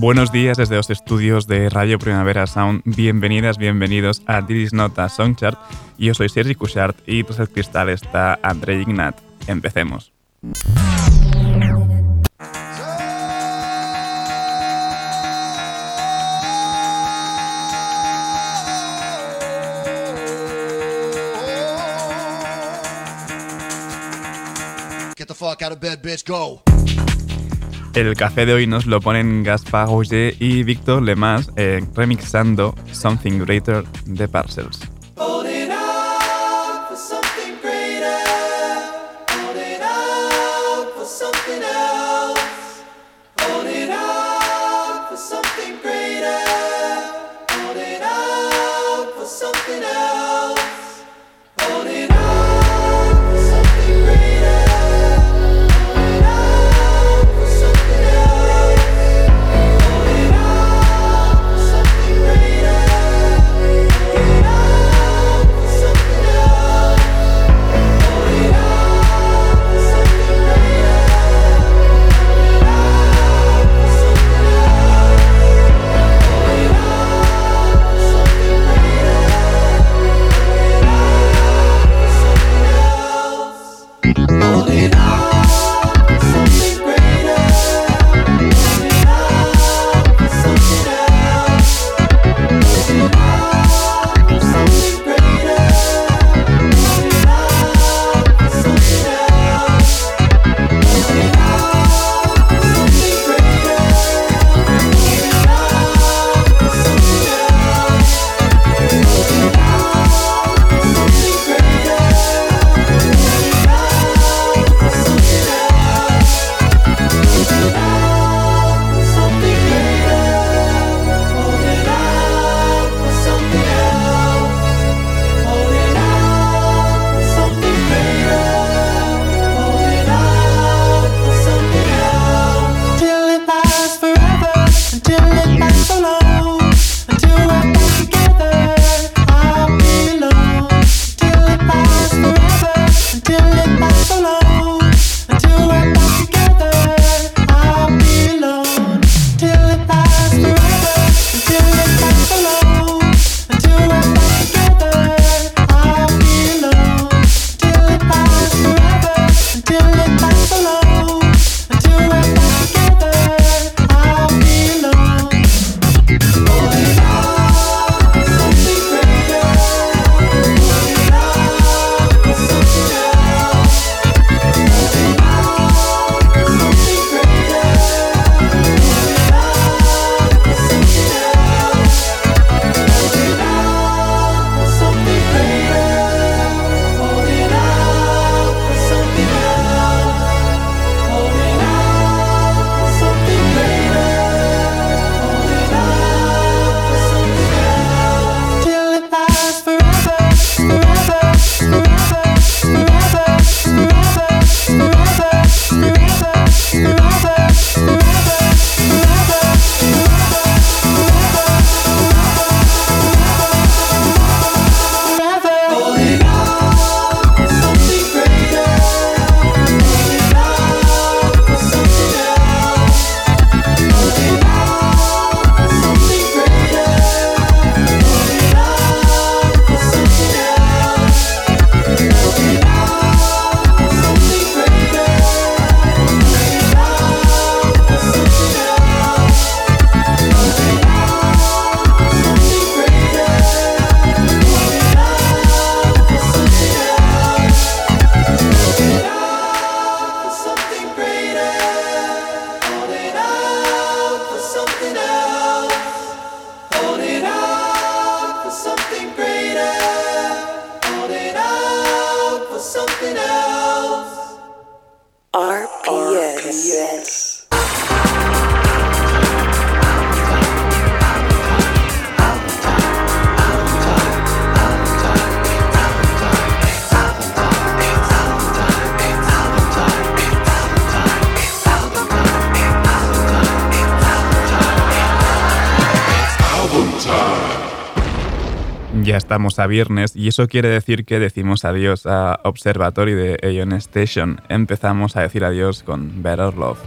Buenos días desde los estudios de Radio Primavera Sound. Bienvenidas, bienvenidos a This Nota Songchart. Yo soy Sergi Cushart y tras el cristal está André Ignat. Empecemos. Get the fuck out of bed, bitch, go. El café de hoy nos lo ponen Gaspar Roger y Víctor Lemas eh, remixando Something Greater de Parcels. A viernes y eso quiere decir que decimos adiós a Observatory de Aeon Station. Empezamos a decir adiós con Better Love.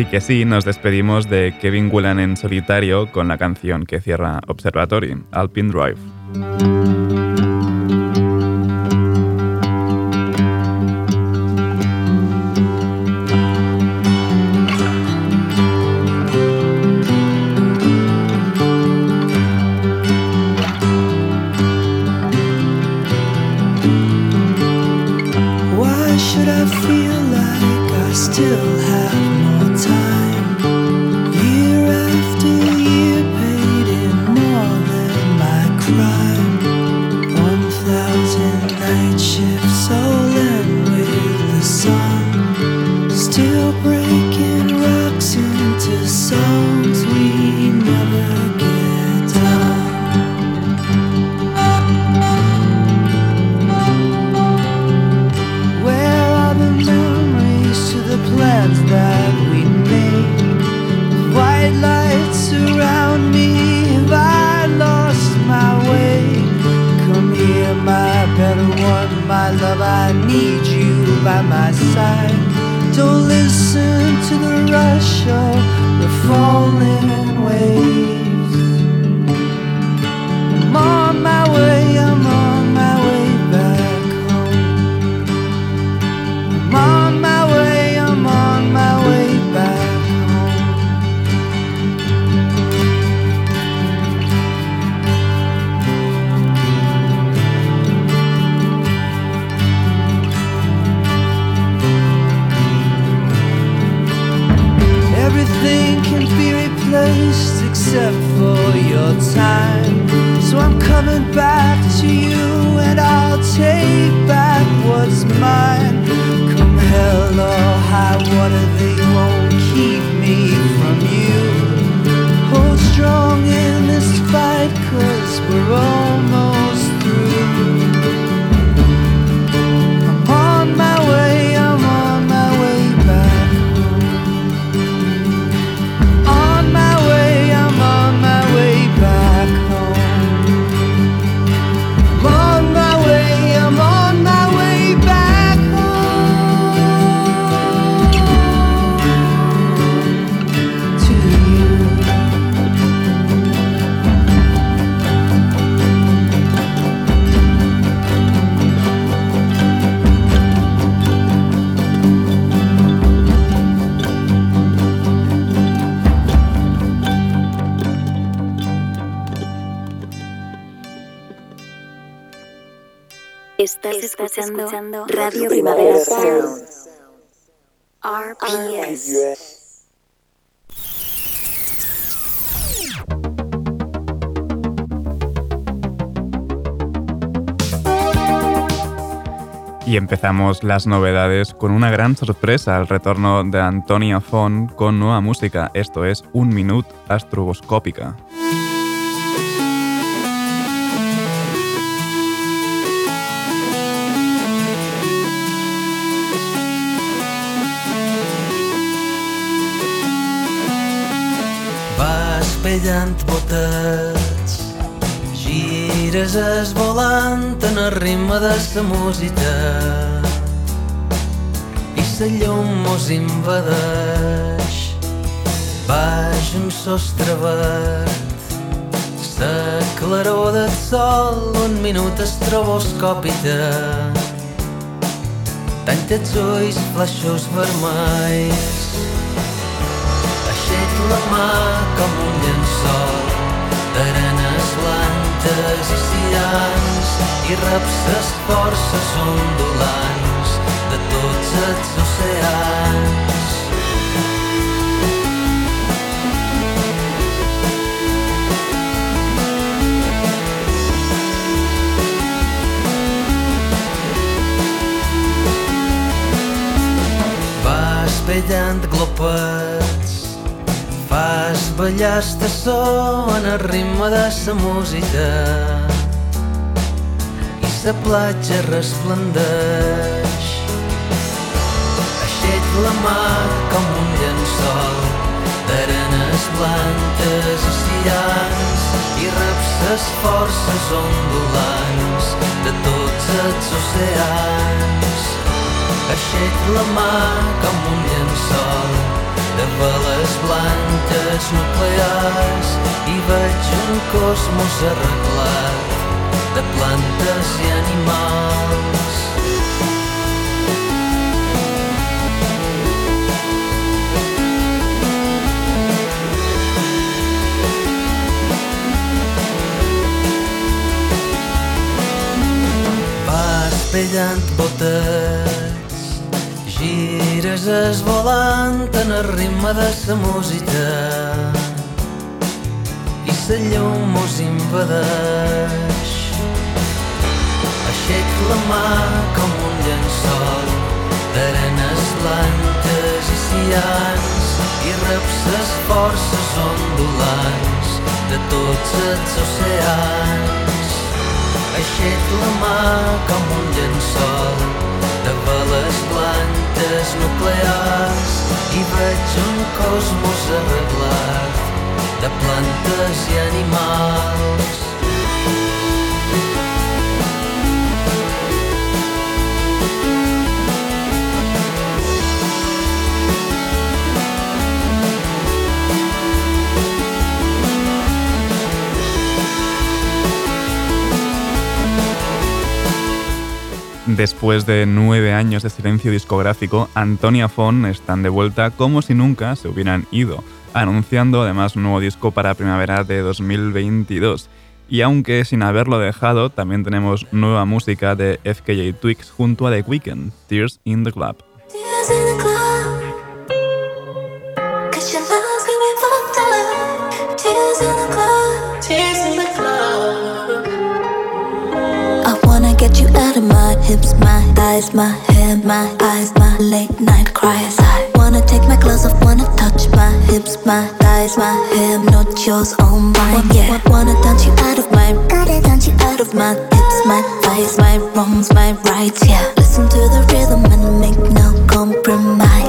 Sí que sí, nos despedimos de Kevin Whelan en solitario con la canción que cierra Observatory, Alpine Drive. Escuchando, Radio Primavera Sound. RPS. Y empezamos las novedades con una gran sorpresa, el retorno de Antonia Fon con nueva música. Esto es Un Minut Astroboscópica. Pellant botets gires esvolant en el ritme de sa música. I sa llum mos invadeix. Baix un sostre verd. Sa claror del sol un minut estroboscòpita tant els ulls flaixos vermells la mà com un llençol d'arenes blanques i cians i reps les forces ondulants de tots els oceans. Vas ballant glopes Fas ballar esta so en el ritme de sa música i sa platja resplendeix. Aixec la mà com un llençol d'arenes blanques cians i reps ses forces ondulants de tots els oceans. Aixec la mà com un llençol de veles blanques nuclears i veig un cosmos arreglat de plantes i animals. Vas pellant botes Gires esvolant en el ritme de sa música i sa llum mos invadeix. Aixec la mà com un llençol d'arenes blanques i cians i reps ses forces ondulants de tots els oceans. Aixec la mà com un llençol de veles plantes nuclears i veig un cosmos arreglat de plantes i animals. Después de nueve años de silencio discográfico, Antonia Fon están de vuelta como si nunca se hubieran ido, anunciando además un nuevo disco para primavera de 2022. Y aunque sin haberlo dejado, también tenemos nueva música de FKJ Twigs junto a The Weeknd. Tears in the club hips, my thighs, my hair, my eyes, my late night cries. I wanna take my clothes off, wanna touch my hips, my thighs, my hair, not yours, all mine. Yeah, wanna dance you out of my, gotta dance you out of my hips, my thighs, my wrongs, my rights. Yeah, listen to the rhythm and make no compromise.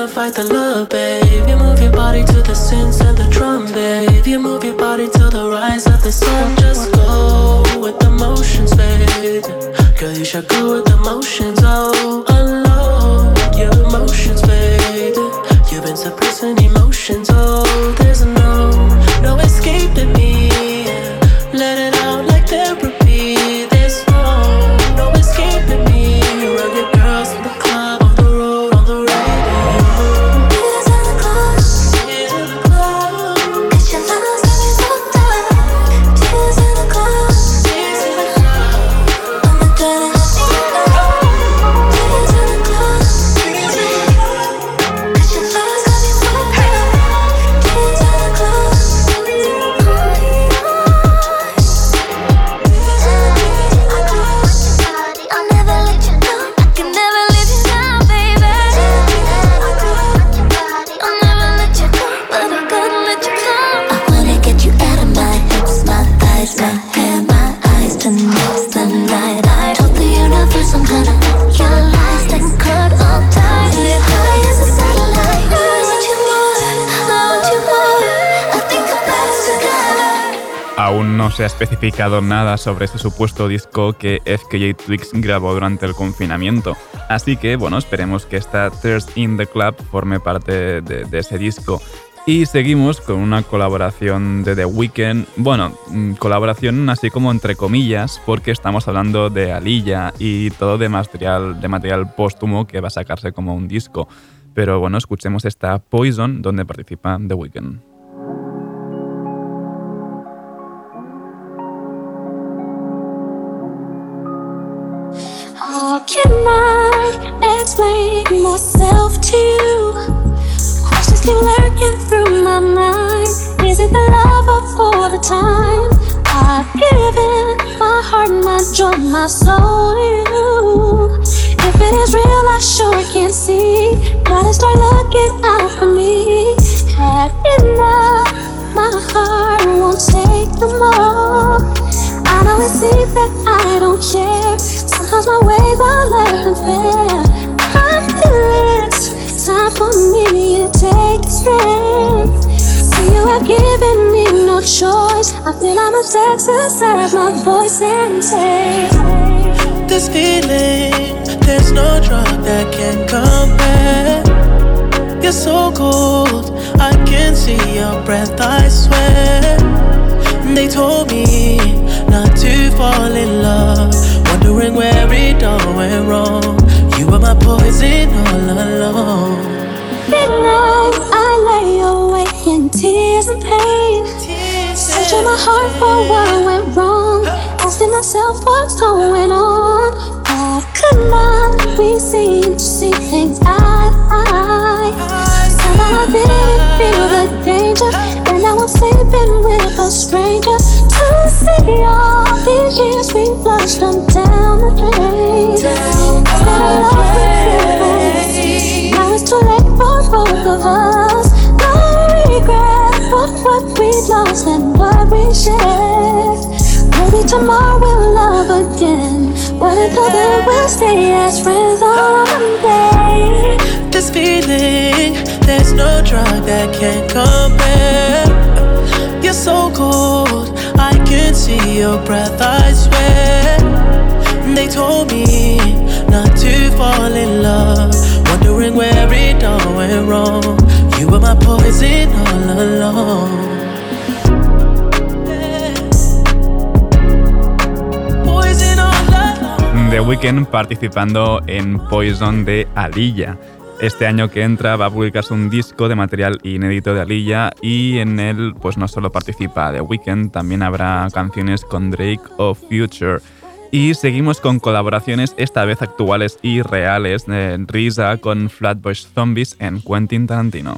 Cause you're trying to fight the love, se ha especificado nada sobre este supuesto disco que FKJ Twigs grabó durante el confinamiento. Así que, bueno, esperemos que esta Thirst in the Club forme parte de, de ese disco. Y seguimos con una colaboración de The Weeknd. Bueno, mm, colaboración así como entre comillas, porque estamos hablando de Alilla y todo de material, de material póstumo que va a sacarse como un disco. Pero bueno, escuchemos esta Poison donde participa The Weeknd. Can I explain myself to you? Questions keep lurking through my mind. Is it the love of all the time? I've given my heart, my joy, my soul to you. If it is real, I sure can see. Gotta start looking out for me. Had enough, my heart won't take no more. I know it's deep that I don't care. Sometimes my ways are less than fair. I feel it's time for me to take a stand. See, you have given me no choice. I feel I must exercise my voice and say, this feeling, there's no drug that can compare. You're so cold, I can see your breath, I swear. They told me not to fall in love, wondering where it all went wrong. You were my poison all along. Midnight, I lay awake in tears and pain. Searching my heart for what went wrong. Asking myself what's going on. Why could not we seem to see things eye to eye? Somehow I didn't feel the danger. And now I'm sleeping with a stranger. See all these years we flushed them down the drain. Love with feelings. Now it's too late for both of us. No regret for what we lost and what we shared. Maybe tomorrow we'll love again. But until then, we'll stay as friends one day. This feeling, there's no drug that can compare. You're so cold, I can see your breath, I swear. They told me not to fall in love, wondering where it all went wrong. You were my poison all along. The Weeknd participando en Poison de Alilla. Este año que entra va a publicarse un disco de material inédito de Alilla y en él pues no solo participa The Weeknd, también habrá canciones con Drake o Future. Y seguimos con colaboraciones esta vez actuales y reales de Risa con Flatbush Zombies en Quentin Tarantino.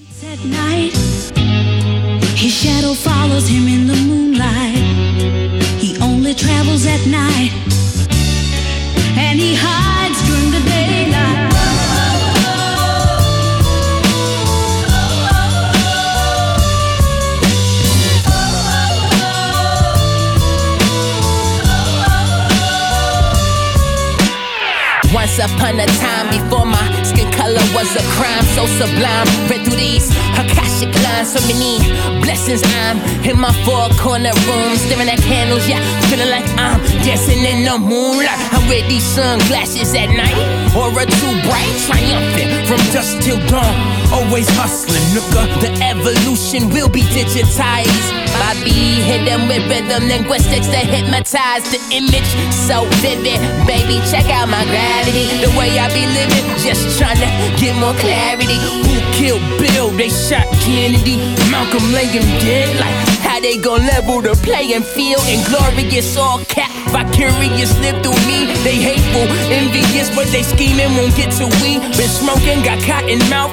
Once upon a time, before my skin color was a crime, so sublime. Read through these Akashic lines, so many blessings. I'm in my four corner room, staring at candles, yeah, feeling like I'm dancing in the moonlight. I wear these sunglasses at night, aura too bright, triumphant from dusk till dawn. Always hustling, nigga. The evolution will be digitized. Bobby hit them with rhythm linguistics that hypnotize the image so vivid. Baby, check out my The way I be living, just trying to get more clarity. Who killed Bill? They shot Kennedy. Malcolm laying dead. Like how they gon' level the playing field and glorious all cap. Vicarious live through me. They hateful, envious, but they scheming won't get to we. Been smoking, got cotton mouth.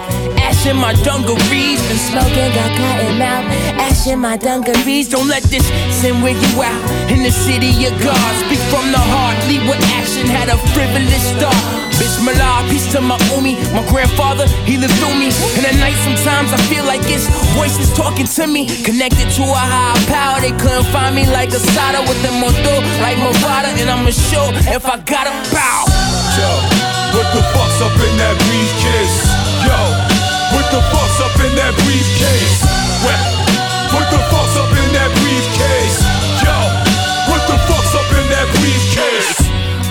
Ash in my dungarees. Been smoking, got cotton mouth. Ash in my dungarees. Don't let this sin wear you out. In the city of God, speak from the heart. Lead with action. Had a frivolous start. Bitch, Mallah, peace to my umi. My grandfather, he lived through me. In the night, sometimes I feel like it's voices talking to me. Connected to a higher power. They couldn't find me like a sada with the moto, like Movada. And I'ma show if I gotta bow. Yo, what the fuck's up in that briefcase? Yo, what the fuck's up in that briefcase? What, what the fuck's up in that briefcase?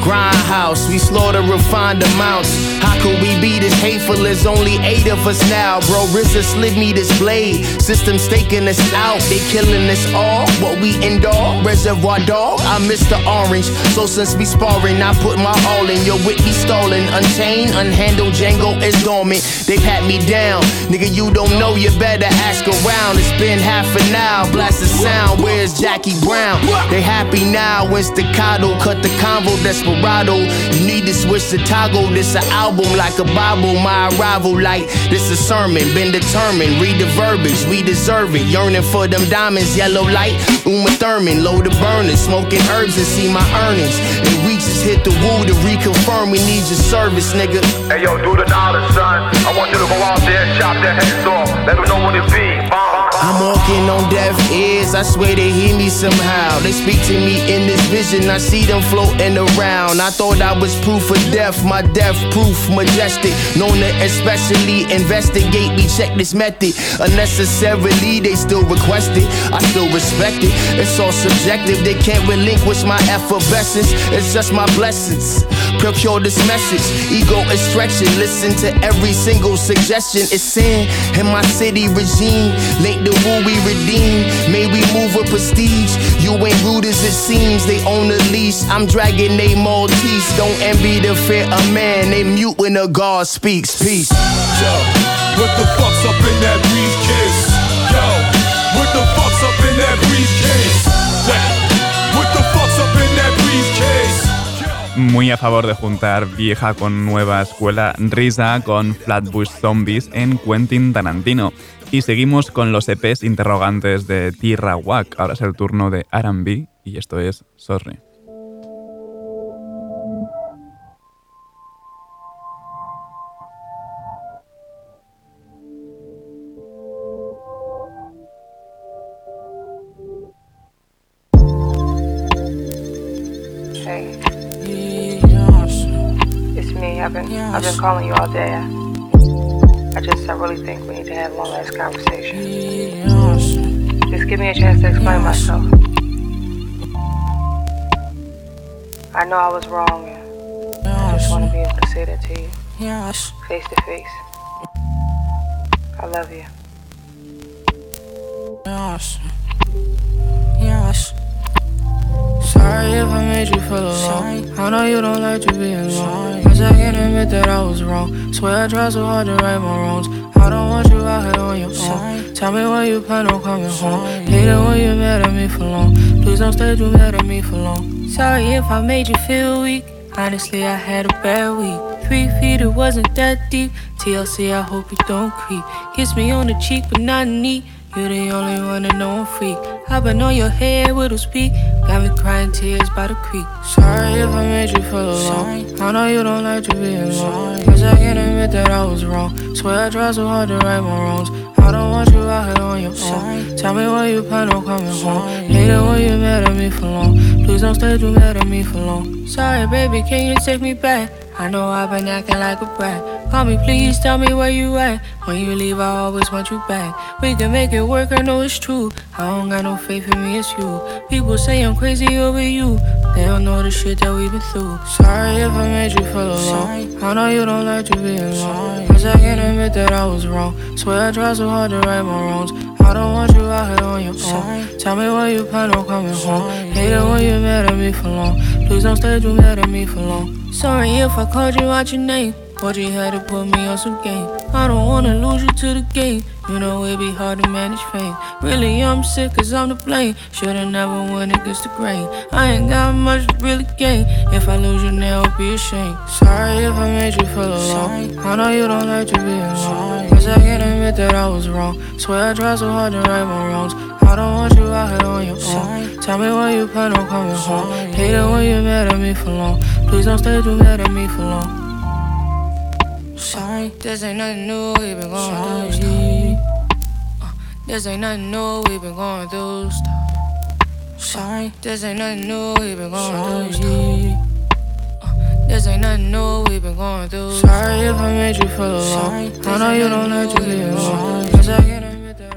Grindhouse, we slaughter refined amounts. How could we be this hateful? There's only eight of us now, bro. RZA slid me this blade. System staking us out, they killing us all. What we endure, Reservoir Dog. I miss the orange, so since we sparring, I put my all in. Your wit be stolen, unchained, unhandled. Django is dormant. They pat me down, nigga. You don't know, you better ask around. It's been half an hour, blast the sound. Where's Jackie Brown? They happy now when staccato cut the convo desperado. You need to switch to toggle. This a album like a Bible. My arrival like this a sermon. Been determined. Read the verbiage. We deserve it. Yearning for them diamonds. Yellow light. Uma Thurman. Load the burners. Smoking herbs and see my earnings. And we just hit the woo to reconfirm we need your service, nigga. Hey yo, do the dollar, son. I want you to go out there and chop their heads off. Let them know what it be. I'm walking on deaf ears, I swear they hear me somehow. They speak to me in this vision, I see them floating around. I thought I was proof of death, my death proof majestic. Known to especially investigate me, check this method. Unnecessarily, they still request it, I still respect it. It's all subjective, they can't relinquish my effervescence. It's just my blessings. Procure this message, ego is stretching. Listen to every single suggestion. It's sin in my city regime. Late the woo we redeem. May we move with prestige. You ain't rude as it seems. They own the leash. I'm dragging they Maltese. Don't envy the fear of man. They mute when the God speaks. Peace. Yo, what the fuck's up in that briefcase? Yo, what the fuck's up in that briefcase? What Muy a favor de juntar vieja con nueva escuela, Risa con Flatbush Zombies en Quentin Tarantino. Y seguimos con los EPs interrogantes de Tierra Wack. Ahora es el turno de R&B y esto es Sorry. Calling you all day. I just, I really think we need to have one last conversation. Just give me a chance to explain myself. I know I was wrong, I just want to be able to say that to you. Face to face. I love you. Yes. Yes. Sorry if I made you feel alone. I know you don't like to be alone. Cause I can't admit that I was wrong. Swear I tried so hard to right my wrongs. I don't want you out here on your own. Tell me why you plan on coming home. Hate it when you're mad at me for long. Please don't stay too mad at me for long. Sorry if I made you feel weak. Honestly, I had a bad week. Three feet, it wasn't that deep. TLC, I hope you don't creep. Kiss me on the cheek, but not neat. You're the only one that know I'm freak. I've been on your head with a speak. Got me crying tears by the creek. Sorry if I made you feel alone. I know you don't like to be alone. Cause I can't admit that I was wrong. Swear I tried so hard to right my wrongs. I don't want you out here on your own. Tell me when you plan on coming home. Hate it when you're mad at me for long. Please don't stay too mad at me for long. Sorry, baby, can you take me back? I know I've been acting like a brat. Call me, please tell me where you at. When you leave, I always want you back. We can make it work, I know it's true. I don't got no faith in me, it's you. People say I'm crazy over you. They don't know the shit that we've been through. Sorry if I made you feel alone. I know you don't like to be alone. Cause I can't admit that I was wrong. Swear I tried so hard to right my wrongs. I don't want you out here on your own. Tell me when you plan on coming home. Hate it when you're mad at me for long. Please don't stay too mad at me for long. Sorry if I called you out your name. But you had to put me on some game. I don't wanna lose you to the game. You know it'd be hard to manage fame. Really, I'm sick cause I'm to blame. Should've never went against the grain. I ain't got much to really gain. If I lose you now, I'll be ashamed. Sorry if I made you feel alone. I know you don't like to be alone. Cause I can't admit that I was wrong. Swear I tried so hard to right my wrongs. I don't want you out here on your own. Tell me when you plan on coming home. Hate it when you're mad at me for long. Please don't stay too mad at me for long. Sorry, this ain't nothing new, we've been going through stuff. This ain't nothing new, we've been going through stuff. Sorry, this ain't nothing new, we've been going through stuff. This ain't nothing new, we've been going through. Sorry if I made you feel alone. I know you don't like to be alone. Cause I can't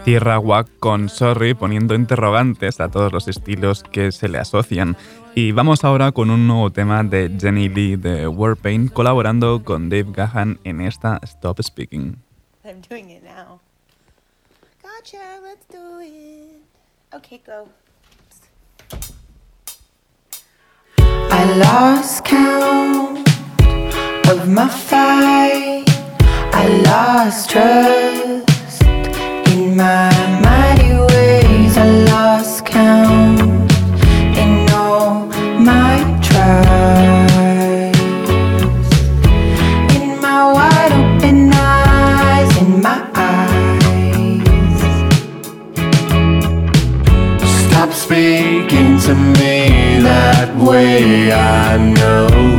Tierra Wack con Sorry poniendo interrogantes a todos los estilos que se le asocian. Y vamos ahora con un nuevo tema de Jenny Lee de Warpaint colaborando con Dave Gahan en esta Stop Speaking. I'm doing it now. Gotcha, let's do it. Okay, go. I lost count of my fight. I lost trust in my mighty ways. I lost count in all my tries. In my wide open eyes, in my eyes. Stop speaking to me that way. I know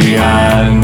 way. I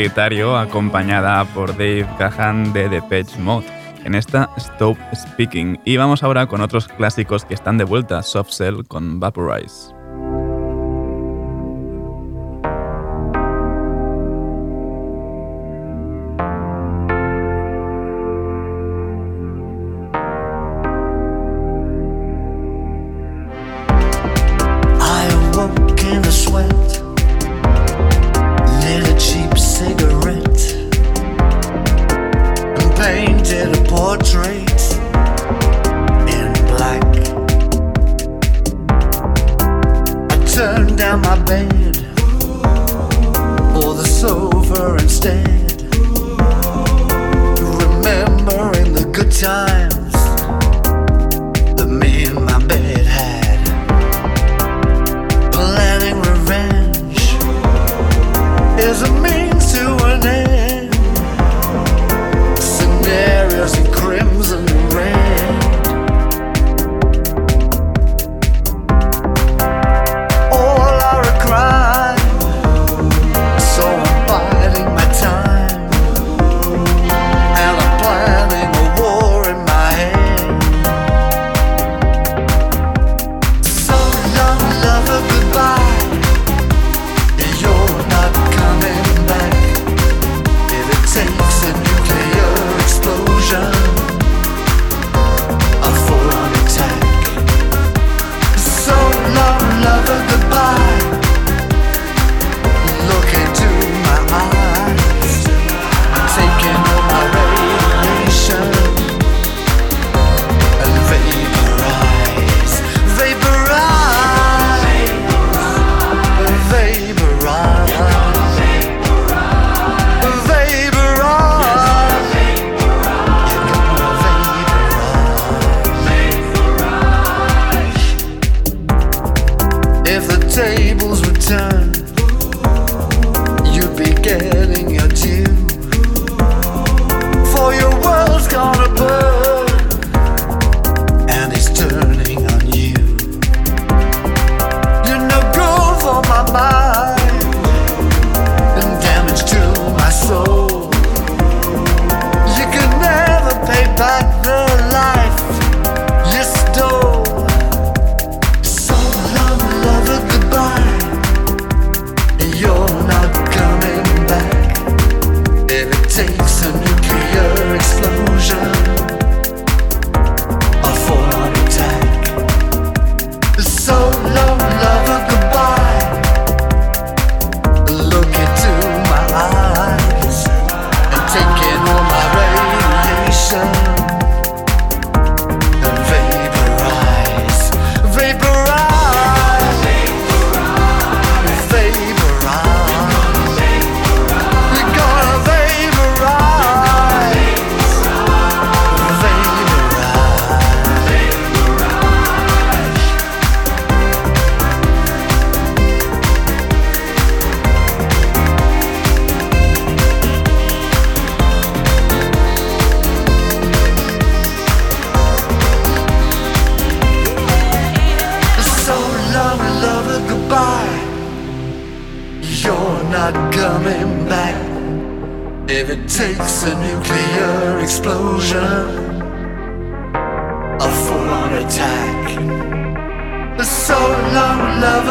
solitario, acompañada por Dave Gahan de The Depeche Mode en esta Stop Speaking. Y vamos ahora con otros clásicos que están de vuelta, Soft Cell con Vaporize.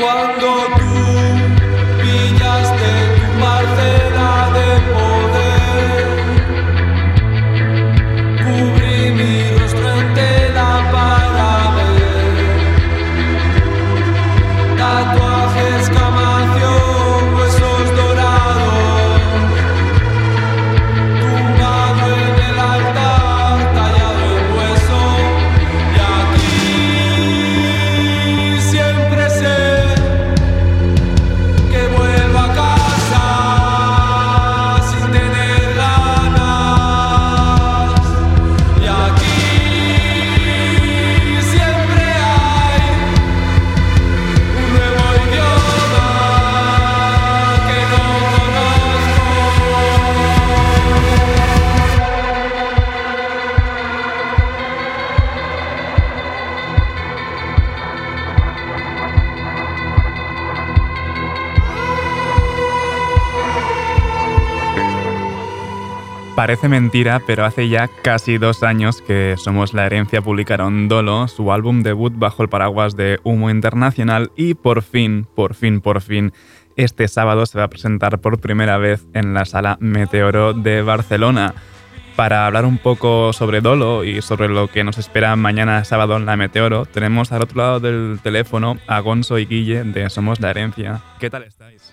Cuando tú pillaste tu parcela de poder, cubrí mi Parece mentira, pero hace ya casi dos años que Somos la Herencia publicaron Dolo, su álbum debut bajo el paraguas de Humo Internacional y por fin, por fin, por fin, este sábado se va a presentar por primera vez en la sala Meteoro de Barcelona. Para hablar un poco sobre Dolo y sobre lo que nos espera mañana sábado en la Meteoro, tenemos al otro lado del teléfono a Gonzo y Guille de Somos la Herencia. ¿Qué tal estáis?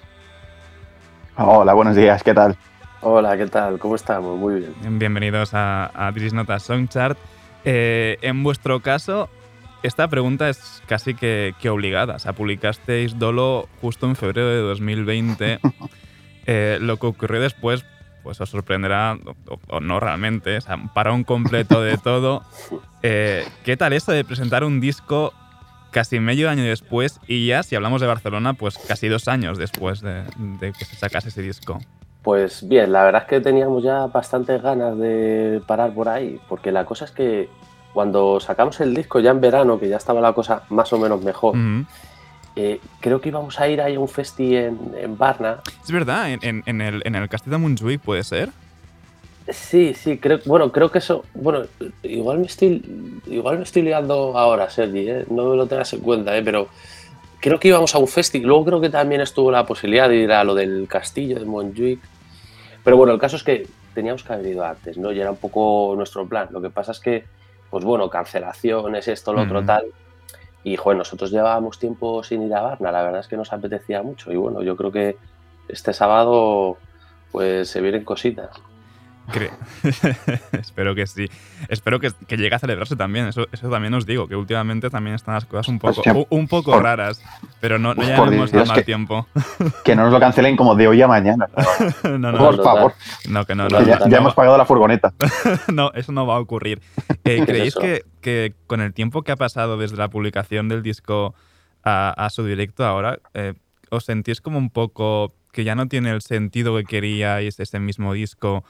Hola, buenos días, ¿qué tal? Hola, ¿qué tal? ¿Cómo estamos? Muy bien. Bienvenidos a, a Dris Notas Songchart. Eh, en vuestro caso, esta pregunta es casi que, que, obligada. O sea, publicasteis Dolo justo en febrero de 2020. Eh, lo que ocurrió después, pues os sorprenderá, o, o no realmente, o sea, para un completo de todo. Eh, ¿Qué tal esto de presentar un disco casi medio año después y ya, si hablamos de Barcelona, pues casi dos años después de, de que se sacase ese disco? Pues bien, la verdad es que teníamos ya bastantes ganas de parar por ahí, porque la cosa es que cuando sacamos el disco ya en verano, que ya estaba la cosa más o menos mejor, uh -huh. eh, creo que íbamos a ir ahí a un festi en, en Barna. Es verdad, en, en, en el, en el Castillo de Montjuic puede ser. Sí, sí, creo, bueno, creo que eso, bueno, igual me estoy, igual me estoy liando ahora, Sergi, ¿eh? no me lo tengas en cuenta, ¿eh? pero creo que íbamos a un festi, luego creo que también estuvo la posibilidad de ir a lo del castillo de Montjuic, pero bueno, el caso es que teníamos que haber ido antes, ¿no? Y era un poco nuestro plan. Lo que pasa es que, pues bueno, cancelaciones, esto, lo otro, tal. Y, joder, nosotros llevábamos tiempo sin ir a Varna, la verdad es que nos apetecía mucho. Y bueno, yo creo que este sábado, pues se vienen cositas. Espero que sí. Espero que, que, llegue a celebrarse también. Eso, eso también os digo, que últimamente también están las cosas un poco, un, un poco por, raras. Pero no, no ya hemos mal que, tiempo. Que no nos lo cancelen como de hoy a mañana. no, no, por favor. No, que no, ya, hemos pagado la furgoneta. no, eso no va a ocurrir. Eh, ¿Creéis que, que, con el tiempo que ha pasado desde la publicación del disco a, a su directo ahora, eh, os sentís como un poco que ya no tiene el sentido que queríais ese mismo disco?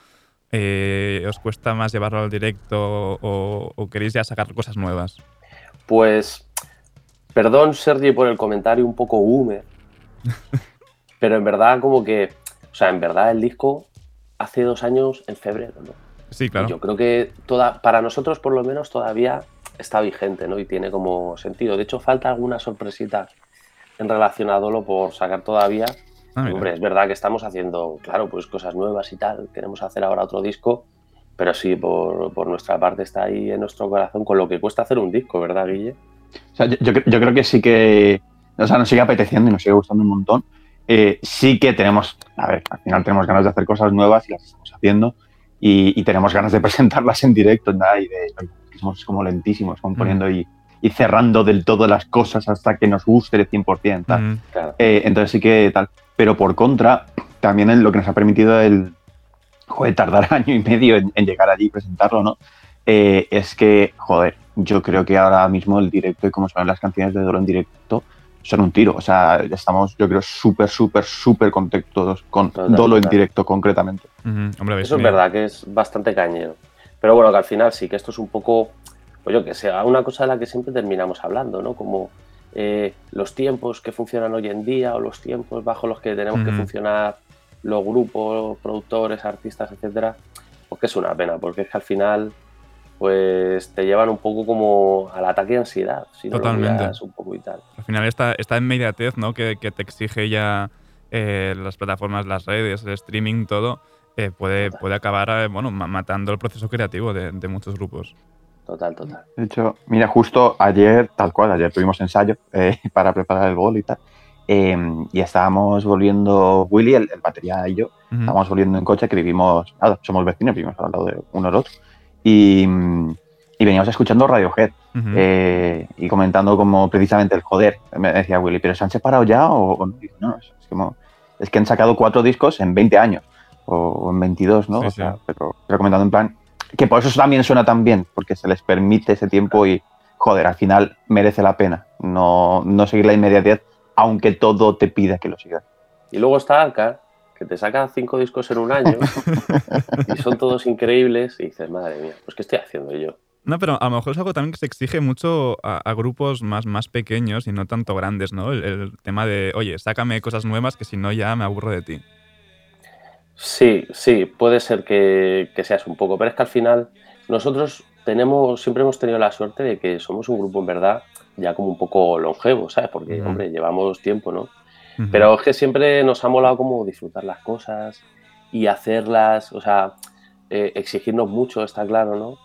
Eh, ¿Os cuesta más llevarlo al directo o, o, queréis ya sacar cosas nuevas? Pues, perdón Sergi por el comentario un poco húmedo, pero en verdad como que, o sea, en verdad el disco hace dos años en febrero, ¿no? Sí, claro. Yo creo que toda, para nosotros por lo menos todavía está vigente, ¿no? Y tiene como sentido. De hecho, falta alguna sorpresita en relación a Dolo por sacar todavía, Ah, Hombre, es verdad que estamos haciendo, claro, pues cosas nuevas y tal. Queremos hacer ahora otro disco, pero sí, por, por, nuestra parte está ahí en nuestro corazón con lo que cuesta hacer un disco, ¿verdad, Guille? O sea, yo, yo, creo que sí que, o sea, nos sigue apeteciendo y nos sigue gustando un montón. Eh, sí que tenemos, a ver, al final tenemos ganas de hacer cosas nuevas y las estamos haciendo y, y tenemos ganas de presentarlas en directo ¿no? y de, somos como lentísimos componiendo mm. y, y cerrando del todo las cosas hasta que nos guste el 100%. Tal. Mm. Claro. Eh, entonces sí que tal. Pero por contra, también en lo que nos ha permitido el joder, tardar año y medio en, en llegar allí y presentarlo, ¿no? Eh, es que, joder, yo creo que ahora mismo el directo y como son las canciones de Dolo en directo son un tiro. O sea, estamos, yo creo, súper, súper, súper contentos con total, Dolo total. en directo concretamente. Uh -huh. Hombre, Eso es verdad que es bastante cañero. Pero bueno, que al final sí que esto es un poco, pues yo que sé, una cosa de la que siempre terminamos hablando, ¿no? Como eh, los tiempos que funcionan hoy en día o los tiempos bajo los que tenemos que funcionar los grupos, productores, artistas, etcétera, pues que es una pena, porque es que al final pues te llevan un poco como al ataque de ansiedad, si no Totalmente. lo un poco y tal. Al final esta, esta inmediatez ¿no? que, que te exige ya eh, las plataformas, las redes, el streaming, todo, eh, puede, puede acabar eh, bueno, matando el proceso creativo de, de muchos grupos. Total, total. De hecho, mira, justo ayer, tal cual, ayer tuvimos ensayo eh, para preparar el bol y tal. Eh, y estábamos volviendo, Willy, el, el batería y yo, uh -huh. estábamos volviendo en coche que vivimos, nada, somos vecinos, vivimos al lado de uno al otro. Y, y veníamos escuchando Radiohead uh -huh. eh, y comentando como precisamente el joder. Me decía Willy, ¿pero se han separado ya? O, o no, es, como, es que han sacado cuatro discos en 20 años o en 22, ¿no? Sí, o sea, sí. pero, pero comentando en plan, que por eso también suena tan bien, porque se les permite ese tiempo y, joder, al final merece la pena no, no seguir la inmediatez, aunque todo te pida que lo sigas. Y luego está Anka, que te saca cinco discos en un año y son todos increíbles y dices, madre mía, pues ¿qué estoy haciendo yo? No, pero a lo mejor es algo también que se exige mucho a, a grupos más, más pequeños y no tanto grandes, ¿no? El, el, tema de, oye, sácame cosas nuevas que si no ya me aburro de ti. Sí, sí, puede ser que, que seas un poco, pero es que al final nosotros tenemos, siempre hemos tenido la suerte de que somos un grupo en verdad ya como un poco longevo, ¿sabes? Porque, Ujú. hombre, llevamos tiempo, ¿no? Pero es que siempre nos ha molado como disfrutar las cosas y hacerlas, o sea, eh, exigirnos mucho, está claro, ¿no?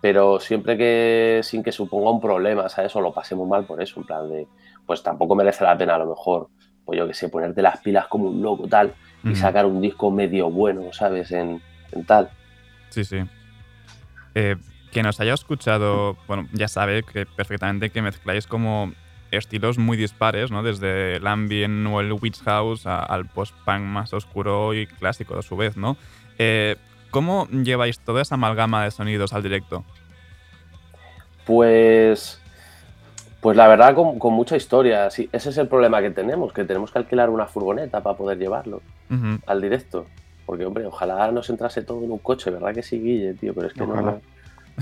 Pero siempre que sin que suponga un problema, ¿sabes? O lo pasemos mal por eso, en plan de, pues tampoco merece la pena a lo mejor, pues yo que sé, ponerte las pilas como un loco tal y sacar un disco medio bueno, ¿sabes? En, en tal. Sí, sí. Eh, quien os haya escuchado, bueno, ya sabe que perfectamente que mezcláis como estilos muy dispares, ¿no? Desde el ambient o el witch house a- al post-punk más oscuro y clásico a su vez, ¿no? Eh, ¿Cómo lleváis toda esa amalgama de sonidos al directo? Pues, pues la verdad, con, con mucha historia. Sí, ese es el problema que tenemos, que tenemos que alquilar una furgoneta para poder llevarlo al directo. Porque, hombre, ojalá nos entrase todo en un coche, ¿verdad que sí, Guille, tío? Pero es que no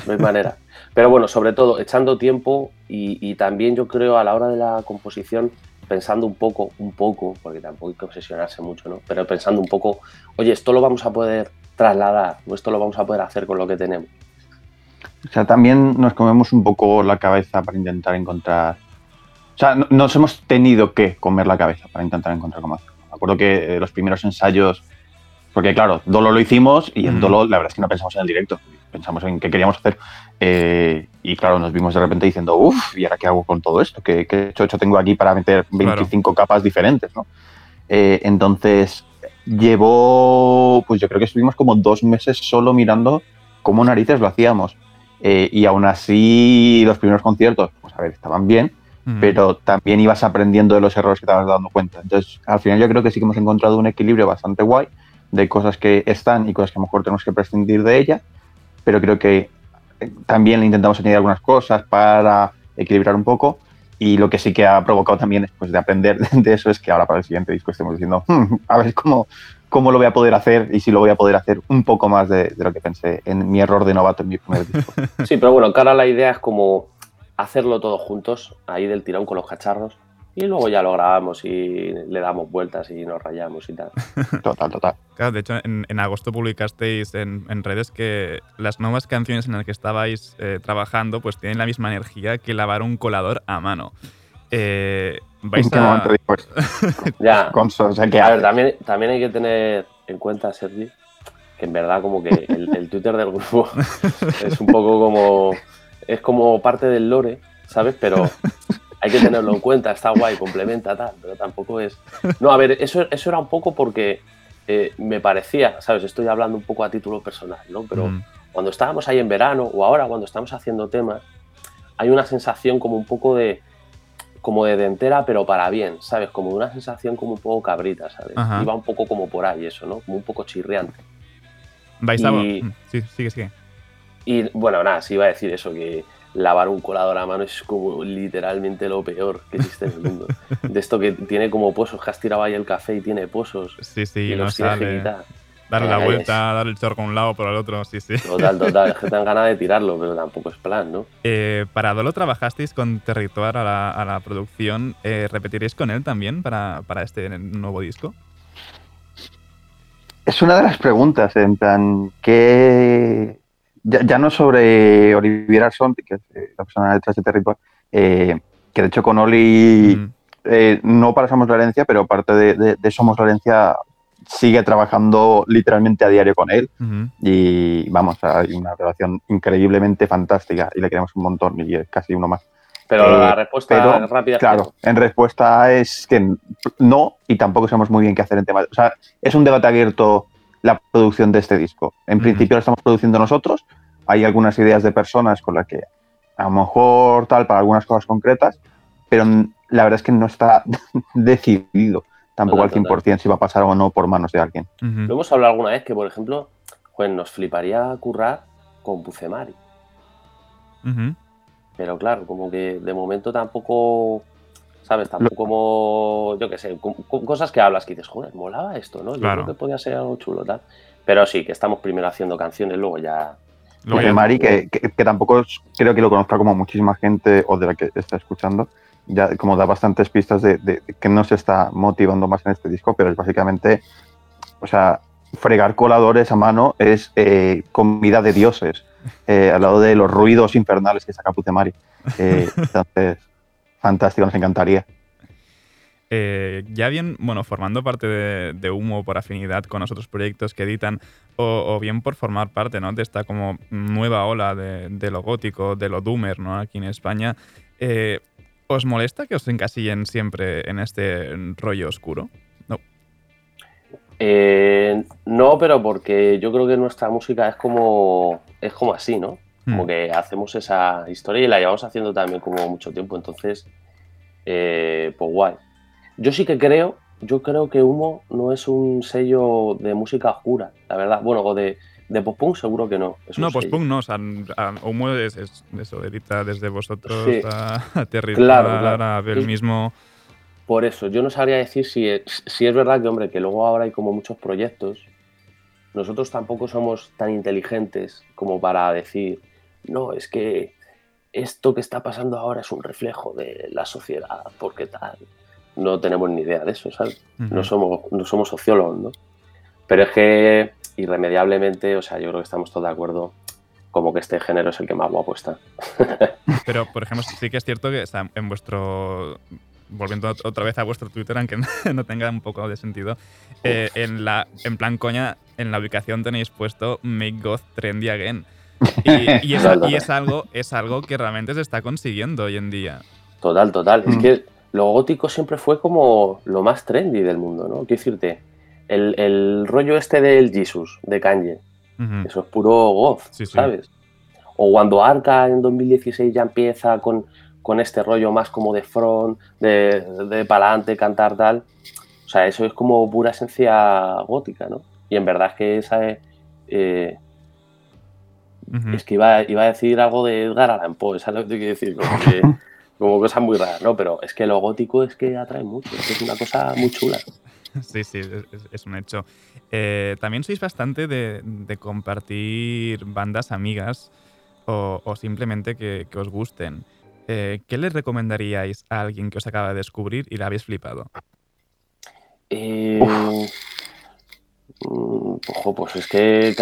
hay manera. Pero bueno, sobre todo, echando tiempo y, y también yo creo a la hora de la composición, pensando un poco, un poco, porque tampoco hay que obsesionarse mucho, ¿no? Pero pensando un poco, oye, esto lo vamos a poder trasladar, o esto lo vamos a poder hacer con lo que tenemos. O sea, también nos comemos un poco la cabeza para intentar encontrar. O sea, no- nos hemos tenido que comer la cabeza para intentar encontrar cómo hacerlo. Me acuerdo que eh, los primeros ensayos. Porque, claro, Dolo lo hicimos y en Ujú. Dolo la verdad es que no pensamos en el directo. Pensamos en qué queríamos hacer. Eh, y claro, nos vimos de repente diciendo, uff, ¿y ahora qué hago con todo esto? ¿Qué, qué chocho tengo aquí para meter 25 capas diferentes? ¿no? Eh, entonces, llevó, pues yo creo que estuvimos como dos meses solo mirando cómo narices lo hacíamos. Eh, y aún así, los primeros conciertos, pues a ver, estaban bien, Ujú. pero también ibas aprendiendo de los errores que te vas dando cuenta. Entonces, al final yo creo que sí que hemos encontrado un equilibrio bastante guay de cosas que están y cosas que a lo mejor tenemos que prescindir de ellas, pero creo que eh, también le intentamos añadir algunas cosas para equilibrar un poco. Y lo que sí que ha provocado también es pues, de aprender de eso es que ahora para el siguiente disco estemos diciendo, "Hmm, a ver cómo, cómo lo voy a poder hacer y si lo voy a poder hacer un poco más de, de lo que pensé en mi error de novato en mi primer disco. Sí, pero bueno, ahora la idea es como hacerlo todos juntos, ahí del tirón con los cacharros, y luego ya lo grabamos y le damos vueltas y nos rayamos y tal. Total, total. Claro, de hecho, en, en agosto publicasteis en, en redes que las nuevas canciones en las que estabais eh, trabajando pues tienen la misma energía que lavar un colador a mano. Eh, vais ¿En qué a... momento digo esto? Ya. Con so- o sea, ¿qué A ver, también, también hay que tener en cuenta, Sergi, que en verdad como que el, el Twitter del grupo es un poco como... Es como parte del lore, ¿sabes? Pero hay que tenerlo en cuenta, está guay, complementa tal, pero tampoco es... No, a ver, eso, eso era un poco porque eh, me parecía, ¿sabes? Estoy hablando un poco a título personal, ¿no? Pero Mm. cuando estábamos ahí en verano o ahora cuando estamos haciendo temas, hay una sensación como un poco de como de dentera, pero para bien, ¿sabes? Como una sensación como un poco cabrita, ¿sabes? Ajá. Iba un poco como por ahí eso, ¿no? Como un poco chirriante. Vais a... Y- Mm, Sí, sigue, sigue. Y bueno, nada, sí iba a decir eso, que lavar un colador a mano es como literalmente lo peor que existe en el mundo. De esto que tiene como pozos, que has tirado ahí el café y tiene pozos. Sí, sí, y no los tienes que sale. quitar. Darle la vuelta, darle el chorro con un lado por el otro, sí, sí. Total, total, es que te dan ganas de tirarlo, pero tampoco es plan, ¿no? Eh, para Dolo trabajasteis con Territoire a la, a la producción. Eh, ¿Repetiréis con él también para, para este nuevo disco? Es una de las preguntas, en plan, que ya, ya no sobre Olivier Arson, que es eh, la persona detrás de Territoire, eh, que de hecho con Oli eh, no para Somos la Herencia, pero parte de, de- de Somos la Herencia sigue trabajando literalmente a diario con él y vamos, hay una relación increíblemente fantástica y le queremos un montón y es casi uno más. Pero la Eh, respuesta pero, rápida es Claro, en respuesta es que no y tampoco sabemos muy bien qué hacer en temas. O sea, es un debate abierto la producción de este disco. En Ujú. principio lo estamos produciendo nosotros. Hay algunas ideas de personas con las que a lo mejor tal para algunas cosas concretas, pero la verdad es que no está decidido tampoco Total, al 100% si va a pasar o no por manos de alguien. Lo hemos hablado alguna vez que, por ejemplo, joder, nos fliparía currar con Pucemari. Ujú. Pero claro, como que de momento tampoco, ¿sabes? Tampoco como, yo qué sé, co- co- cosas que hablas que dices, joder, molaba esto, ¿no? Yo Claro. creo que podía ser algo chulo, tal. Pero sí, que estamos primero haciendo canciones, luego ya... Ya- Mari, que, que- que tampoco es- creo que lo conozca como muchísima gente o de la que está escuchando, ya como da bastantes pistas de, de- de que no se está motivando más en este disco, pero es básicamente, o sea, fregar coladores a mano es eh, comida de dioses, eh, al lado de los ruidos infernales que saca Putemari. Eh, entonces, fantástico, nos encantaría. Eh, ya bien, bueno, formando parte de, de, Humo por afinidad con los otros proyectos que editan, o, o bien por formar parte ¿no? de esta como nueva ola de, de, lo gótico, de lo doomer, ¿no? Aquí en España, eh, ¿os molesta que os encasillen siempre en este rollo oscuro? No. Eh, no, pero porque yo creo que nuestra música es como, es como así, ¿no? Como Hmm. que hacemos esa historia y la llevamos haciendo también como mucho tiempo, entonces, eh, pues guay. Yo sí que creo, yo creo que Humo no es un sello de música oscura, la verdad. Bueno, o de, de pop-punk seguro que no. es un No, post-punk no, o sea, Humo es, es eso, edita desde vosotros Sí. a, a Terrible, Claro, claro. a ver Es- mismo. Por eso, yo no sabría decir si es, si es verdad que, hombre, que luego ahora hay como muchos proyectos. Nosotros tampoco somos tan inteligentes como para decir, no, es que esto que está pasando ahora es un reflejo de la sociedad, porque tal. No tenemos ni idea de eso, ¿sabes? No Ujú. somos, no somos sociólogos, ¿no? Pero es que irremediablemente, o sea, yo creo que estamos todos de acuerdo como que este género es el que más guapo está. Pero, por ejemplo, sí que es cierto que o sea, en vuestro. Volviendo ot- otra vez a vuestro Twitter, aunque no tenga un poco de sentido, eh, en, la, en plan coña, en la ubicación tenéis puesto Make God Trendy Again. Y, y es, Total, y es total. algo, es algo que realmente se está consiguiendo hoy en día. Total, total. Es Mm. que lo gótico siempre fue como lo más trendy del mundo, ¿no? Quiero decirte, el, el rollo este del Jesus, de Kanye, eso es puro goth, Sí, sí. ¿sabes? O cuando Arca en 2016 ya empieza con, con este rollo más como de front, de, de pa'lante, cantar tal. O sea, eso es como pura esencia gótica, ¿no? Y en verdad es que esa es... eh, es que iba, iba a decir algo de Edgar Allan Poe, ¿sabes lo que te quiero decir? Como, que- como cosas muy raras, ¿no? Pero es que lo gótico es que atrae mucho, es que es una cosa muy chula. Sí, sí, es, un hecho. Eh, también sois bastante de, de compartir bandas amigas o, o simplemente que, que os gusten. Eh, ¿Qué les recomendaríais a alguien que os acaba de descubrir y la habéis flipado? Eh, mm, ojo, pues es que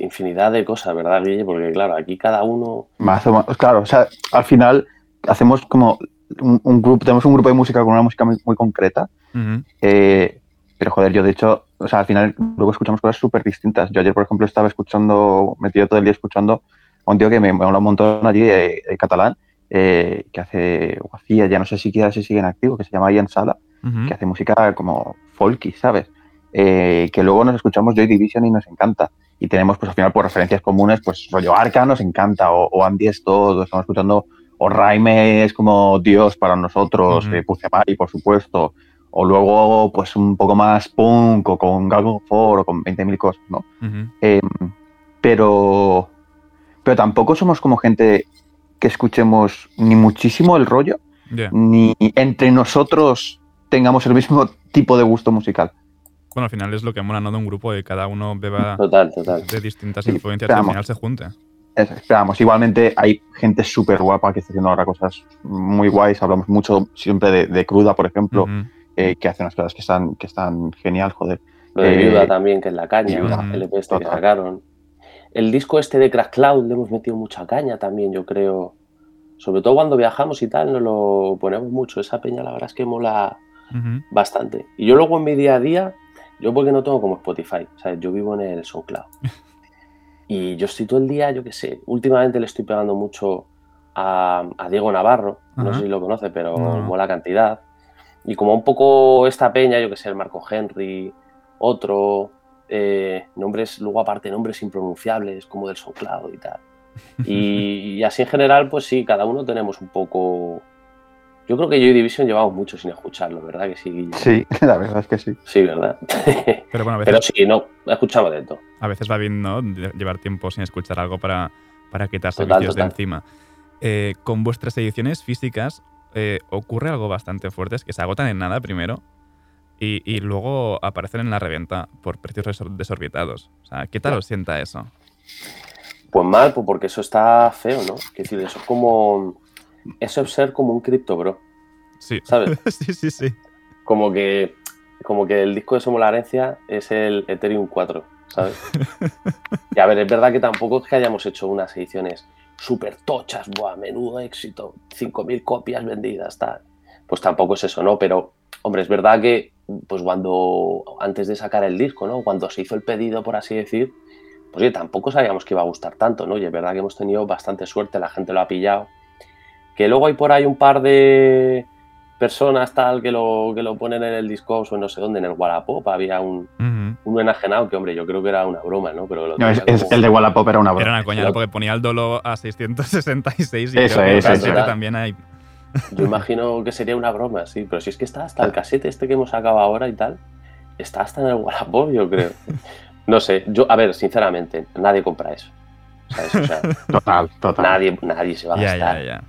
infinidad de cosas, ¿verdad, Guille? Porque claro, aquí cada uno... Más o menos, claro, o sea, al final hacemos como un, un grupo, tenemos un grupo de música con una música muy, muy concreta, Ujú. eh, pero joder, yo de hecho, o sea, al final luego escuchamos cosas súper distintas. Yo ayer, por ejemplo, estaba escuchando, metido todo el día escuchando a un tío que me mola un montón allí, de, de catalán, eh, que hace, o hacía, ya no sé si sigue en activo, que se llama Ian Sala, Ujú. que hace música como folky, ¿sabes? Eh, que luego nos escuchamos Joy Division y nos encanta. Y tenemos, pues al final, por referencias comunes, pues rollo Arca nos encanta, o, o Andy es todo, estamos escuchando, o Raime es como Dios para nosotros, Ujú. eh, Pucemari, por supuesto, o luego, pues un poco más punk, o con Galgo 4, o con 20.000 cosas, ¿no? Eh, pero, pero tampoco somos como gente que escuchemos ni muchísimo el rollo, ni entre nosotros tengamos el mismo tipo de gusto musical. Bueno, al final es lo que mola, ¿no? De un grupo de cada uno beba Total, total. de distintas influencias y al final se junte. Esperamos. Igualmente hay gente súper guapa que está haciendo ahora cosas muy guays. Hablamos mucho siempre de, de Cruda, por ejemplo, Ujú. eh, que hace unas cosas que están, que están genial, joder. Lo de Eh, Viuda también, que es la caña, Viuda, el EP este que sacaron. El disco este de Crash Cloud le hemos metido mucha caña también, yo creo. Sobre todo cuando viajamos y tal, nos lo ponemos mucho. Esa peña la verdad es que mola Ujú. bastante. Y yo luego en mi día a día, yo porque no tengo como Spotify, ¿sabes? Yo vivo en el SoundCloud. Y yo estoy todo el día, yo qué sé, últimamente le estoy pegando mucho a, a Diego Navarro, no sé si lo conoce, pero mola cantidad. Y como un poco esta peña, yo que sé, el Marco Henry, otro, eh, nombres, luego aparte nombres impronunciables como del SoundCloud y tal. Y, y así en general, pues sí, cada uno tenemos un poco... Yo creo que Joy Division llevamos mucho sin escucharlo, ¿verdad que sí, Guille? Sí, la verdad es que sí. Sí, ¿verdad? Pero bueno, a veces, Pero sí, no, escuchamos de todo. a veces va bien, ¿no? Lle- Llevar tiempo sin escuchar algo para, para quitarse Total, vicios de encima. Eh, con vuestras ediciones físicas eh, ocurre algo bastante fuerte, es que se agotan en nada primero y, y luego aparecen en la reventa por precios desorbitados. O sea, ¿qué tal os sienta eso? Pues mal, pues porque eso está feo, ¿no? Es decir, eso es como. Eso es ser como un cripto, bro. Sí. ¿Sabes? sí, sí, sí. Como que como que el disco de Somos la Herencia es el Ethereum 4, ¿sabes? y a ver, es verdad que tampoco es que hayamos hecho unas ediciones súper tochas, buah, menudo éxito, 5.000 copias vendidas, tal. Pues tampoco es eso, ¿no? Pero, hombre, es verdad que, pues cuando, antes de sacar el disco, ¿no? Cuando se hizo el pedido, por así decir, pues oye, tampoco sabíamos que iba a gustar tanto, ¿no? Y es verdad que hemos tenido bastante suerte, la gente lo ha pillado. Que luego hay por ahí un par de personas tal que lo, que lo ponen en el Discogs o en no sé dónde, en el Wallapop, había un, un enajenado que, hombre, yo creo que era una broma, ¿no? Pero lo No, es- tenía es- como- el de Wallapop era una broma. Era una coña, porque ponía el dolo a 666 y Eso es, el eso también hay. Yo imagino que sería una broma, sí, pero si es que está hasta el casete este que hemos sacado ahora y tal, está hasta en el Wallapop, yo creo. No sé, yo, a ver, sinceramente, nadie compra eso. ¿sabes? O sea, Total, total. nadie, nadie se va a gastar ya, ya.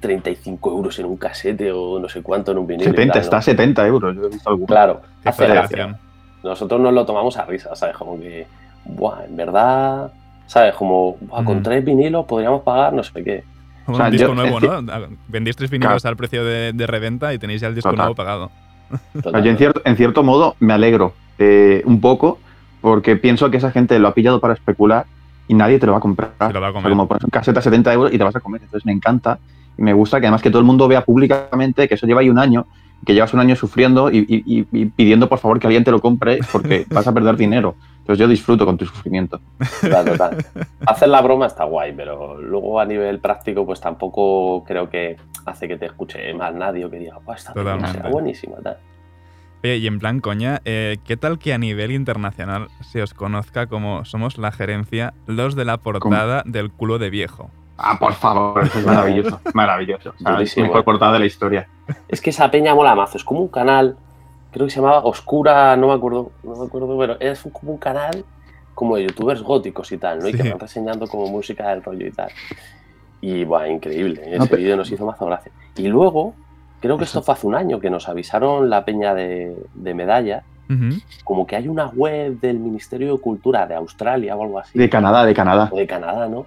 35 euros en un casete o no sé cuánto en un vinilo. y 70, tal, está ¿no? a 70 euros. Yo he visto. Claro, hace gracia. Nosotros nos lo tomamos a risa, ¿sabes? Como que, buah, en verdad, ¿sabes? Como, buah, con Mm. tres vinilos podríamos pagar no sé qué. Como O sea, un disco yo- nuevo, ¿no? Vendéis tres vinilos al precio de, de reventa y tenéis ya el disco Total. nuevo pagado. Sea, yo en cierto, en cierto modo me alegro eh, un poco porque pienso que esa gente lo ha pillado para especular y nadie te lo va a comprar. Se lo va a O sea, comer. como pones un casete a 70 euros y te vas a comer. Entonces me encanta me gusta que además que todo el mundo vea públicamente que eso lleva ahí un año, que llevas un año sufriendo y, y- pidiendo por favor que alguien te lo compre porque vas a perder dinero. Entonces yo disfruto con tu sufrimiento. Total, total. Hacer la broma está guay, pero luego a nivel práctico, pues tampoco creo que hace que te escuche más nadie o que diga, "Buah, esta será buenísima. tal". Oye, y en plan, coña, eh, ¿qué tal que a nivel internacional se os conozca como somos la gerencia, los de la portada del culo de viejo? Ah, por favor, eso es maravilloso. maravilloso. Sea, es mejor portada de la historia. Es que esa peña mola mazo, es como un canal, creo que se llamaba Oscura, no me acuerdo, no me acuerdo, pero es como un canal como de youtubers góticos y tal, ¿no? Y que van reseñando como música del rollo y tal. Y, buah, increíble, ¿eh? No, ese pero- vídeo nos hizo mazo gracia. Y luego, creo que esto fue hace un año que nos avisaron la peña de, de medalla, como que hay una web del Ministerio de Cultura de Australia o algo así. De Canadá, de Canadá. O de Canadá, ¿no?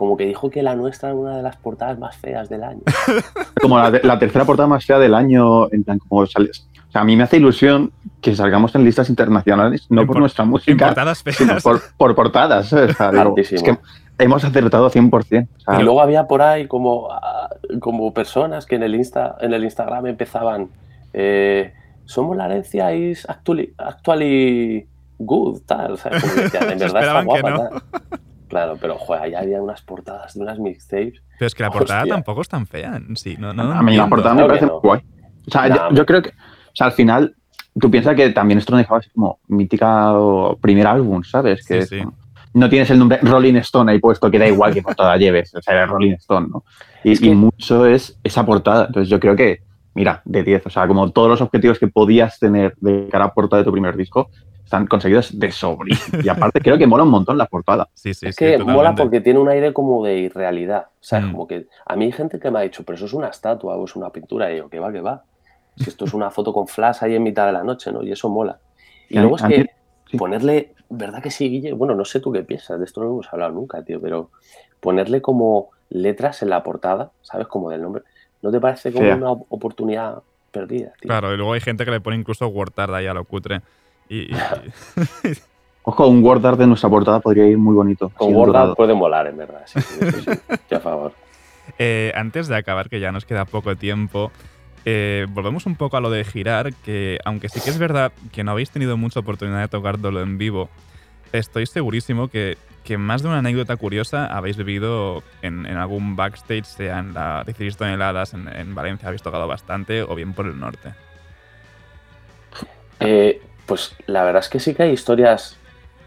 Como que dijo que la nuestra era una de las portadas más feas del año. Como la, la tercera portada más fea del año, en plan, como sales. O sea, a mí me hace ilusión que salgamos en listas internacionales, no por nuestra música, portadas sino por, por portadas. ¿sabes? O sea, digo, es que hemos acertado 100%. O sea, Y luego había por ahí como, ah, como personas que en el, Insta, en el Instagram empezaban, eh, somos la herencia is actually, actually good, tal. O sea, como que decían, en verdad está guapa. no. tal. Claro, pero joder, ahí había unas portadas de unas mixtapes. Pero es que la portada Hostia. tampoco es tan fea en sí. No, no a mí la portada me parece no. muy guay. O sea, Nah, yo, yo creo que, o sea, al final, tú piensas que también esto no dejaba así como mítica o primer álbum, ¿sabes? Que Sí, es sí. como- no tienes el nombre Rolling Stone ahí puesto, que da igual que portada lleves, o sea, era Rolling Stone, ¿no? Y, Es que- y mucho es esa portada. Entonces yo creo que, mira, de 10, o sea, como todos los objetivos que podías tener de cara a portada de tu primer disco, están conseguidos de sobre. Y aparte creo que mola un montón la portada. Sí, sí, es sí, que mola porque tiene un aire como de irrealidad. O sea, Mm. como que a mí hay gente que me ha dicho, pero eso es una estatua o es una pintura. Y yo, que va, que va. Si esto es una foto con flash ahí en mitad de la noche, ¿no? Y eso mola. Y luego es que sí. ponerle, ¿verdad que sí, Guille? Bueno, no sé tú qué piensas, de esto no hemos hablado nunca, tío, pero ponerle como letras en la portada, ¿sabes? Como del nombre. ¿No te parece como una op- oportunidad perdida, tío? Claro, y luego hay gente que le pone incluso WordArt ahí a lo cutre. Y, y- Ojo, un word art de nuestra portada podría ir muy bonito. Con Word dorado. puede molar, en verdad. Sí, sí, sí, a favor. Eh, antes de acabar, que ya nos queda poco tiempo, eh, volvemos un poco a lo de girar, que aunque sí que es verdad que no habéis tenido mucha oportunidad de tocarlo en vivo, estoy segurísimo que, que más de una anécdota curiosa habéis vivido en, en algún backstage, sea en la 16 toneladas en, en Valencia, habéis tocado bastante, o bien por el norte. Eh, pues la verdad es que sí que hay historias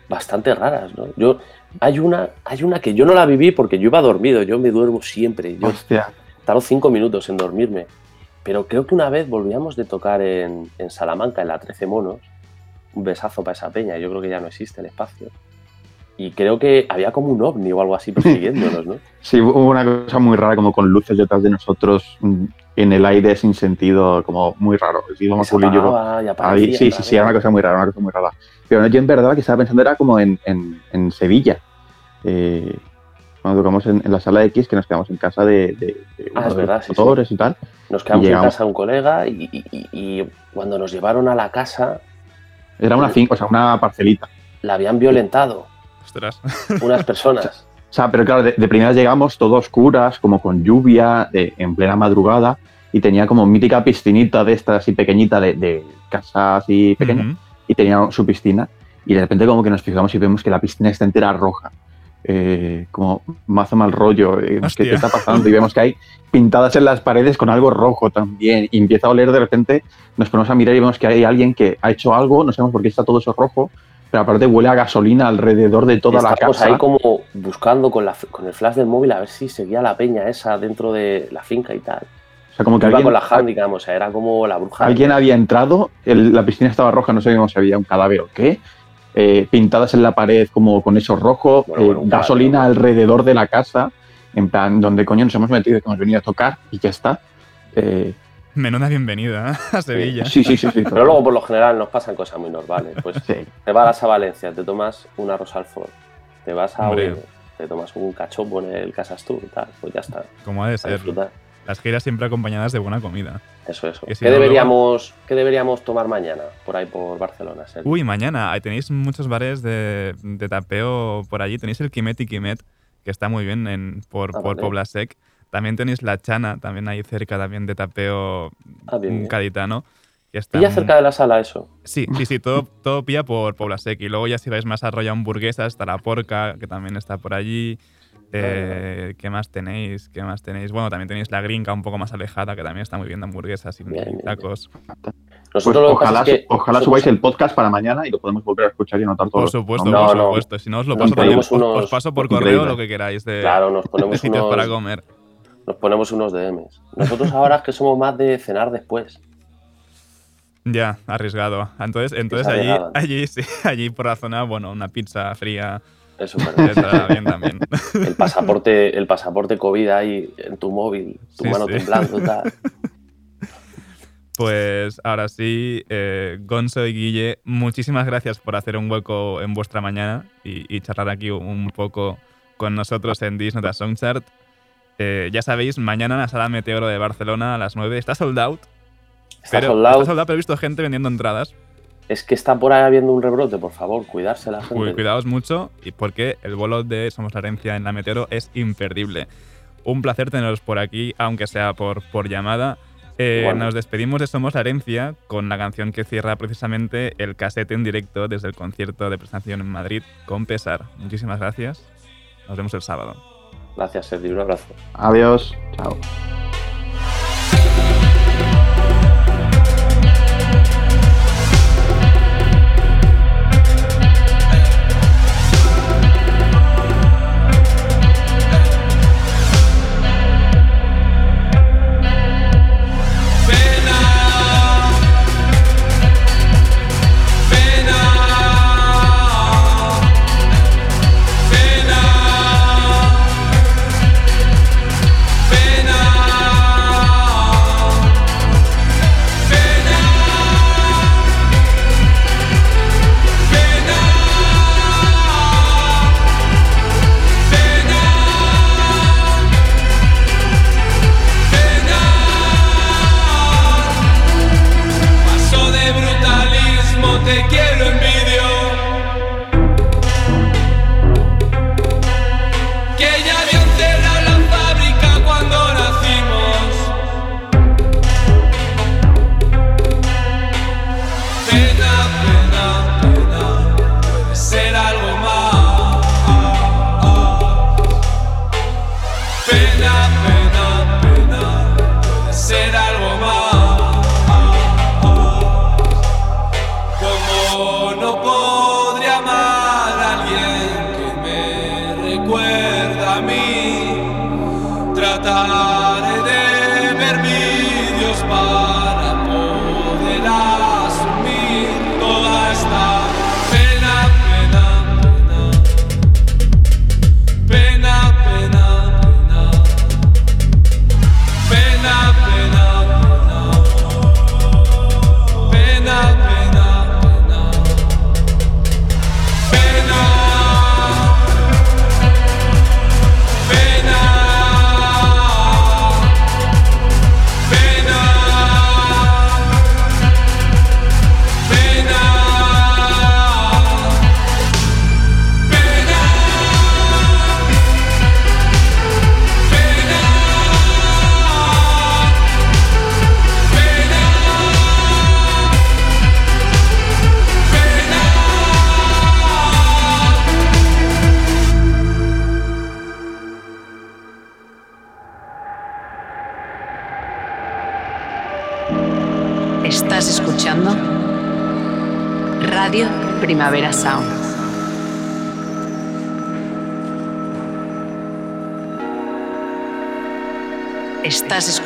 bastante raras, ¿no? Yo, hay una, hay una que yo no la viví porque yo iba dormido, yo me duermo siempre. Yo Hostia. tardo cinco minutos en dormirme. Pero creo que una vez volvíamos de tocar en, en Salamanca, en la 13 Monos. Un besazo para esa peña, yo creo que ya no existe el espacio. Y creo que había como un ovni o algo así persiguiéndonos, ¿no? Sí, hubo una cosa muy rara, como con luces detrás de nosotros mm, en el aire sin sentido, como muy raro. Sí, íbamos sí, sí, sí, era una cosa muy rara, una cosa muy rara. Pero yo en verdad que estaba pensando era como en, en, en Sevilla. Eh, cuando tocamos en, en la sala X, que nos quedamos en casa de, de, de Ah, uno es de verdad, los sí, sí. promotores y tal. Nos quedamos en casa de un colega y, y- y- y cuando nos llevaron a la casa Era una finca, o sea, una parcelita. la habían violentado Ostras. unas personas. O sea, pero claro, de, de primeras llegamos todo oscuras, como con lluvia, de- en plena madrugada, y tenía como mítica piscinita de estas así pequeñita, de, de casa así pequeña, Ujú. y tenía su piscina, y de repente como que nos fijamos y vemos que la piscina está entera roja. Eh, como mazo mal rollo, eh, ¿qué, está pasando? Y vemos que hay pintadas en las paredes con algo rojo también, y empieza a oler de repente, nos ponemos a mirar y vemos que hay alguien que ha hecho algo, no sabemos por qué está todo eso rojo, pero aparte huele a gasolina alrededor de toda Y la casa. ahí como buscando con, la, con el flash del móvil a ver si seguía la peña esa dentro de la finca y tal. O sea, como que Iba alguien, con la handicap, o sea, era como la bruja. alguien había entrado, el- la piscina estaba roja, no sabíamos si había un cadáver o qué. eh, pintadas en la pared como con eso rojo, Bueno, eh, bueno, un gasolina alrededor de la casa, en plan, donde coño nos hemos metido, que hemos venido a tocar y ya está. Eh, Menuda bienvenida ¿eh? a Sevilla. sí, sí, sí, sí. Pero luego por lo general nos pasan cosas muy normales. Pues Sí. te vas a Valencia, te tomas una Rosalford, te vas a Hombre. Oviedo, te tomas un cachopo en el Casas Tour y tal, pues ya está. Como ha de A ser. disfrutar. Las giras siempre acompañadas de buena comida. Eso, eso. Si ¿Qué, no, deberíamos, ¿Qué deberíamos tomar mañana por ahí por Barcelona? Sergio? Uy, mañana ahí tenéis muchos bares de, de tapeo por allí. Tenéis el Quimet y Quimet, que está muy bien en, por, Ah, por vale. Pobla Sec. También tenéis La Chana, también ahí cerca también de tapeo Ah, bien, mm, bien. gaditano. que está Pilla muy- cerca de la sala eso. Sí, sí, sí, todo, todo pilla por Pobla Sec. Y luego ya si vais más a rollo hamburguesas, está La Porca, que también está por allí. Eh, ¿Qué más tenéis? ¿Qué más tenéis? Bueno, también tenéis La Gringa un poco más alejada, que también está muy bien de hamburguesas y Bien, bien, tacos. Pues Nosotros pasa ojalá, es que ojalá nosotros- subáis el podcast para mañana y lo podemos volver a escuchar y anotar todo. Por supuesto, No, por no. supuesto. Si no, os lo paso también. Os, paso por Increíble. correo lo que queráis de, Claro, nos de ponemos sitios unos, para comer. Nos ponemos unos DMs. Nosotros ahora es que somos más de cenar después. Ya, arriesgado. Entonces, entonces allí, allí, sí, allí por la zona, bueno, una pizza fría Eso estará bien también. El pasaporte, el pasaporte COVID ahí en tu móvil, tu Sí, mano sí. temblando y tal. Pues ahora sí, eh, Gonzo y Guille, muchísimas gracias por hacer un hueco en vuestra mañana y, y charlar aquí un poco con nosotros en Disnota Songchart. Eh, ya sabéis, mañana en la sala Meteoro de Barcelona a las 9 está sold out. Está pero, sold out. está sold out, pero he visto gente vendiendo entradas. Es que está por ahí habiendo un rebrote, por favor, cuidarse la gente. Uy, cuidaos mucho y porque el bolo de Somos la Herencia en la Meteoro es imperdible. Un placer teneros por aquí, aunque sea por, por llamada. Eh, nos despedimos de Somos la Herencia con la canción que cierra precisamente el casete en directo desde el concierto de presentación en Madrid con Pesar. Muchísimas gracias. Nos vemos el sábado. Gracias, Sergio. Un abrazo. Adiós. Chao.